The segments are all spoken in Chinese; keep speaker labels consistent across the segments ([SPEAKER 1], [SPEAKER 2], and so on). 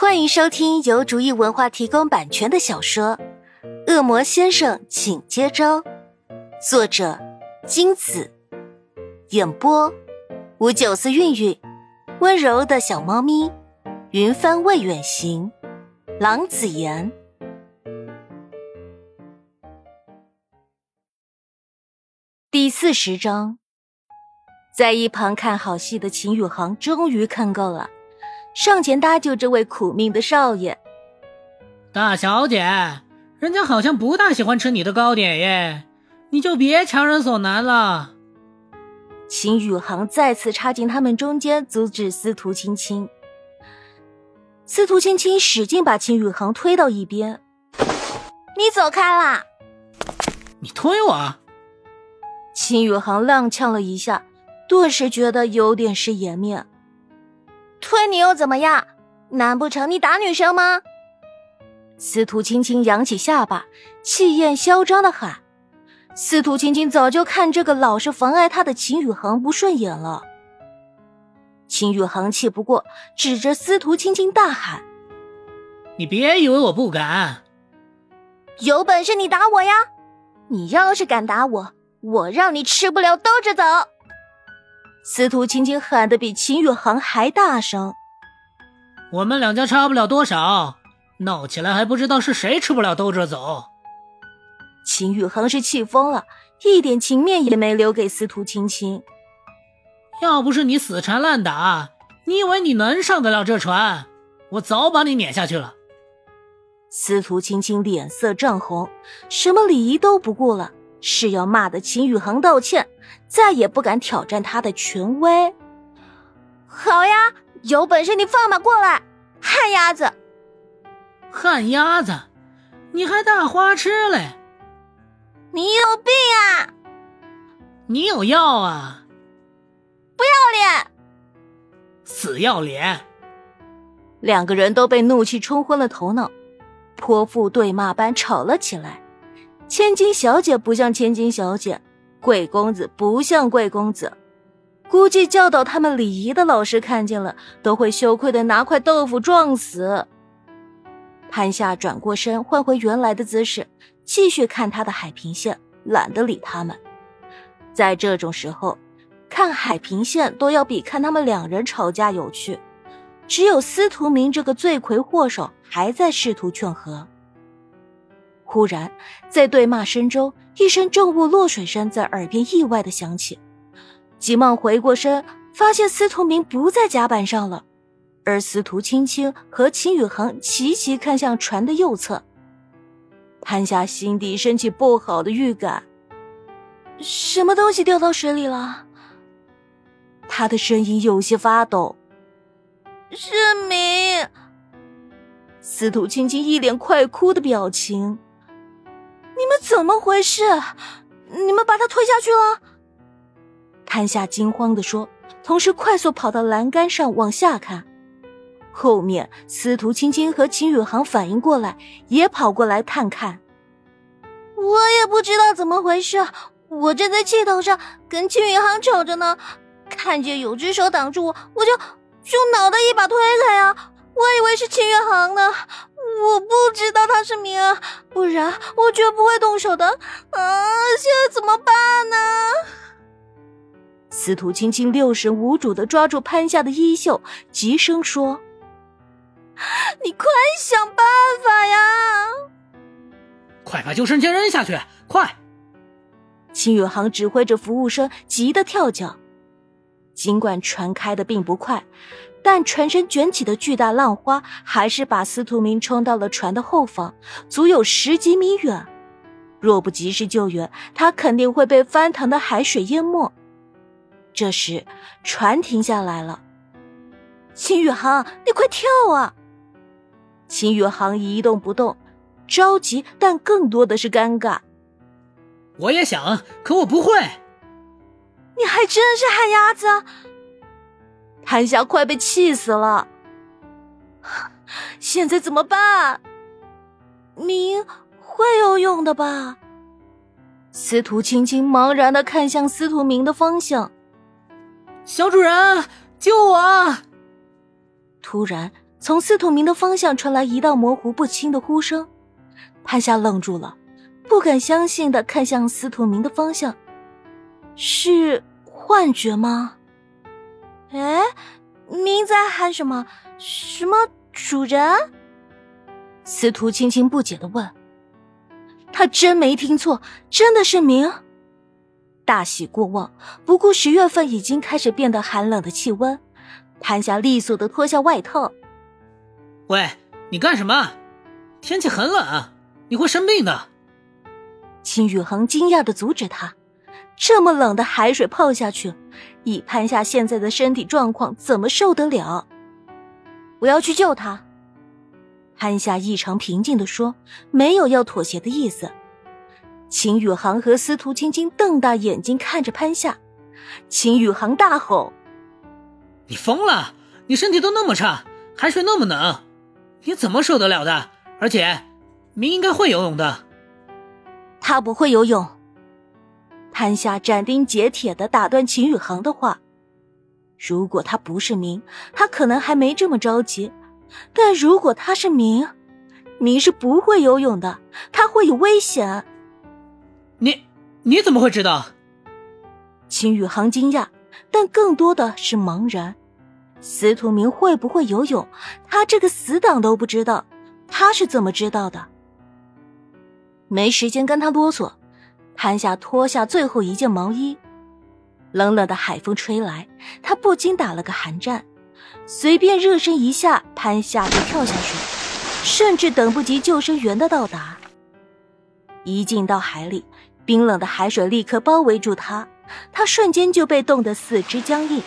[SPEAKER 1] 欢迎收听由竹意文化提供版权的小说《恶魔先生，请接招》，作者金子，演播五九四韵韵，温柔的小猫咪，云帆未远行，郎子言。第四十章，在一旁看好戏的秦宇航终于看够了。上前搭救这位苦命的少爷，
[SPEAKER 2] 大小姐，人家好像不大喜欢吃你的糕点耶，你就别强人所难了。
[SPEAKER 1] 秦宇航再次插进他们中间，阻止司徒青青。司徒青青使劲把秦宇航推到一边，你走开啦！
[SPEAKER 2] 你推我？
[SPEAKER 1] 秦宇航踉跄了一下，顿时觉得有点失颜面。推你又怎么样？难不成你打女生吗？司徒青青扬起下巴，气焰嚣张的喊：“司徒青青早就看这个老是妨碍他的秦宇航不顺眼了。”秦宇航气不过，指着司徒青青大喊：“
[SPEAKER 2] 你别以为我不敢！
[SPEAKER 1] 有本事你打我呀！你要是敢打我，我让你吃不了兜着走！”司徒青青喊得比秦宇航还大声：“
[SPEAKER 2] 我们两家差不了多少，闹起来还不知道是谁吃不了兜着走。”
[SPEAKER 1] 秦宇航是气疯了，一点情面也没留给司徒青青。
[SPEAKER 2] 要不是你死缠烂打，你以为你能上得了这船？我早把你撵下去了。
[SPEAKER 1] 司徒青青脸色涨红，什么礼仪都不顾了。是要骂的秦宇航道歉，再也不敢挑战他的权威。好呀，有本事你放马过来，旱鸭子！
[SPEAKER 2] 旱鸭子，你还大花痴嘞？
[SPEAKER 1] 你有病啊！
[SPEAKER 2] 你有药啊！
[SPEAKER 1] 不要脸！
[SPEAKER 2] 死要脸！
[SPEAKER 1] 两个人都被怒气冲昏了头脑，泼妇对骂般吵了起来。千金小姐不像千金小姐，贵公子不像贵公子，估计教导他们礼仪的老师看见了，都会羞愧的拿块豆腐撞死。潘夏转过身，换回原来的姿势，继续看他的海平线，懒得理他们。在这种时候，看海平线都要比看他们两人吵架有趣。只有司徒明这个罪魁祸首还在试图劝和。忽然，在对骂声中，一声重物落水声在耳边意外的响起。急忙回过身，发现司徒明不在甲板上了，而司徒青青和秦宇航齐齐看向船的右侧。潘夏心底升起不好的预感，什么东西掉到水里了？他的声音有些发抖。是明。司徒青青一脸快哭的表情。你们怎么回事？你们把他推下去了？潘夏惊慌的说，同时快速跑到栏杆上往下看。后面，司徒青青和秦宇航反应过来，也跑过来探看。我也不知道怎么回事，我正在气头上，跟秦宇航吵着呢，看见有只手挡住我，我就就脑袋一把推开啊！我以为是秦宇航呢。我不知道他是明儿，不然我绝不会动手的。啊，现在怎么办呢？司徒青青六神无主的抓住潘夏的衣袖，急声说：“你快想办法呀！
[SPEAKER 2] 快把救生圈扔下去，快！”
[SPEAKER 1] 秦宇航指挥着服务生，急得跳脚。尽管船开的并不快。但船身卷起的巨大浪花，还是把司徒明冲到了船的后方，足有十几米远。若不及时救援，他肯定会被翻腾的海水淹没。这时，船停下来了。秦宇航，你快跳啊！秦宇航一动不动，着急，但更多的是尴尬。
[SPEAKER 2] 我也想，可我不会。
[SPEAKER 1] 你还真是旱鸭子。潘霞快被气死了，现在怎么办？明会游泳的吧？司徒青青茫然的看向司徒明的方向。
[SPEAKER 2] 小主人，救我！
[SPEAKER 1] 突然，从司徒明的方向传来一道模糊不清的呼声。潘夏愣住了，不敢相信的看向司徒明的方向，是幻觉吗？
[SPEAKER 3] 哎，您在喊什么？什么主人？
[SPEAKER 1] 司徒青青不解的问。他真没听错，真的是明。大喜过望，不顾十月份已经开始变得寒冷的气温，潘霞利索的脱下外套。
[SPEAKER 2] 喂，你干什么？天气很冷，你会生病的。
[SPEAKER 1] 秦宇恒惊讶的阻止他，这么冷的海水泡下去，以潘夏现在的身体状况，怎么受得了？我要去救他。潘夏异常平静的说，没有要妥协的意思。秦宇航和司徒青青瞪大眼睛看着潘夏，秦宇航大吼：“
[SPEAKER 2] 你疯了！你身体都那么差，海水那么冷，你怎么受得了的？而且，明应该会游泳的。”
[SPEAKER 1] 他不会游泳。潘夏斩钉截铁的打断秦宇航的话：“如果他不是明，他可能还没这么着急；但如果他是明，明是不会游泳的，他会有危险。”
[SPEAKER 2] 你你怎么会知道？
[SPEAKER 1] 秦宇航惊讶，但更多的是茫然。司徒明会不会游泳？他这个死党都不知道，他是怎么知道的？没时间跟他啰嗦，潘夏脱下最后一件毛衣。冷冷的海风吹来，他不禁打了个寒战。随便热身一下，潘夏就跳下水，甚至等不及救生员的到达。一进到海里。冰冷的海水立刻包围住他，他瞬间就被冻得四肢僵硬。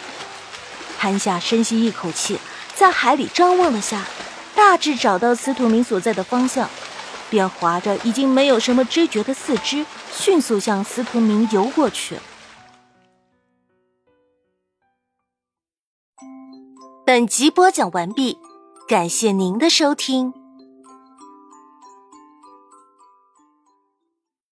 [SPEAKER 1] 潘夏深吸一口气，在海里张望了下，大致找到司徒明所在的方向，便划着已经没有什么知觉的四肢，迅速向司徒明游过去。本集播讲完毕，感谢您的收听。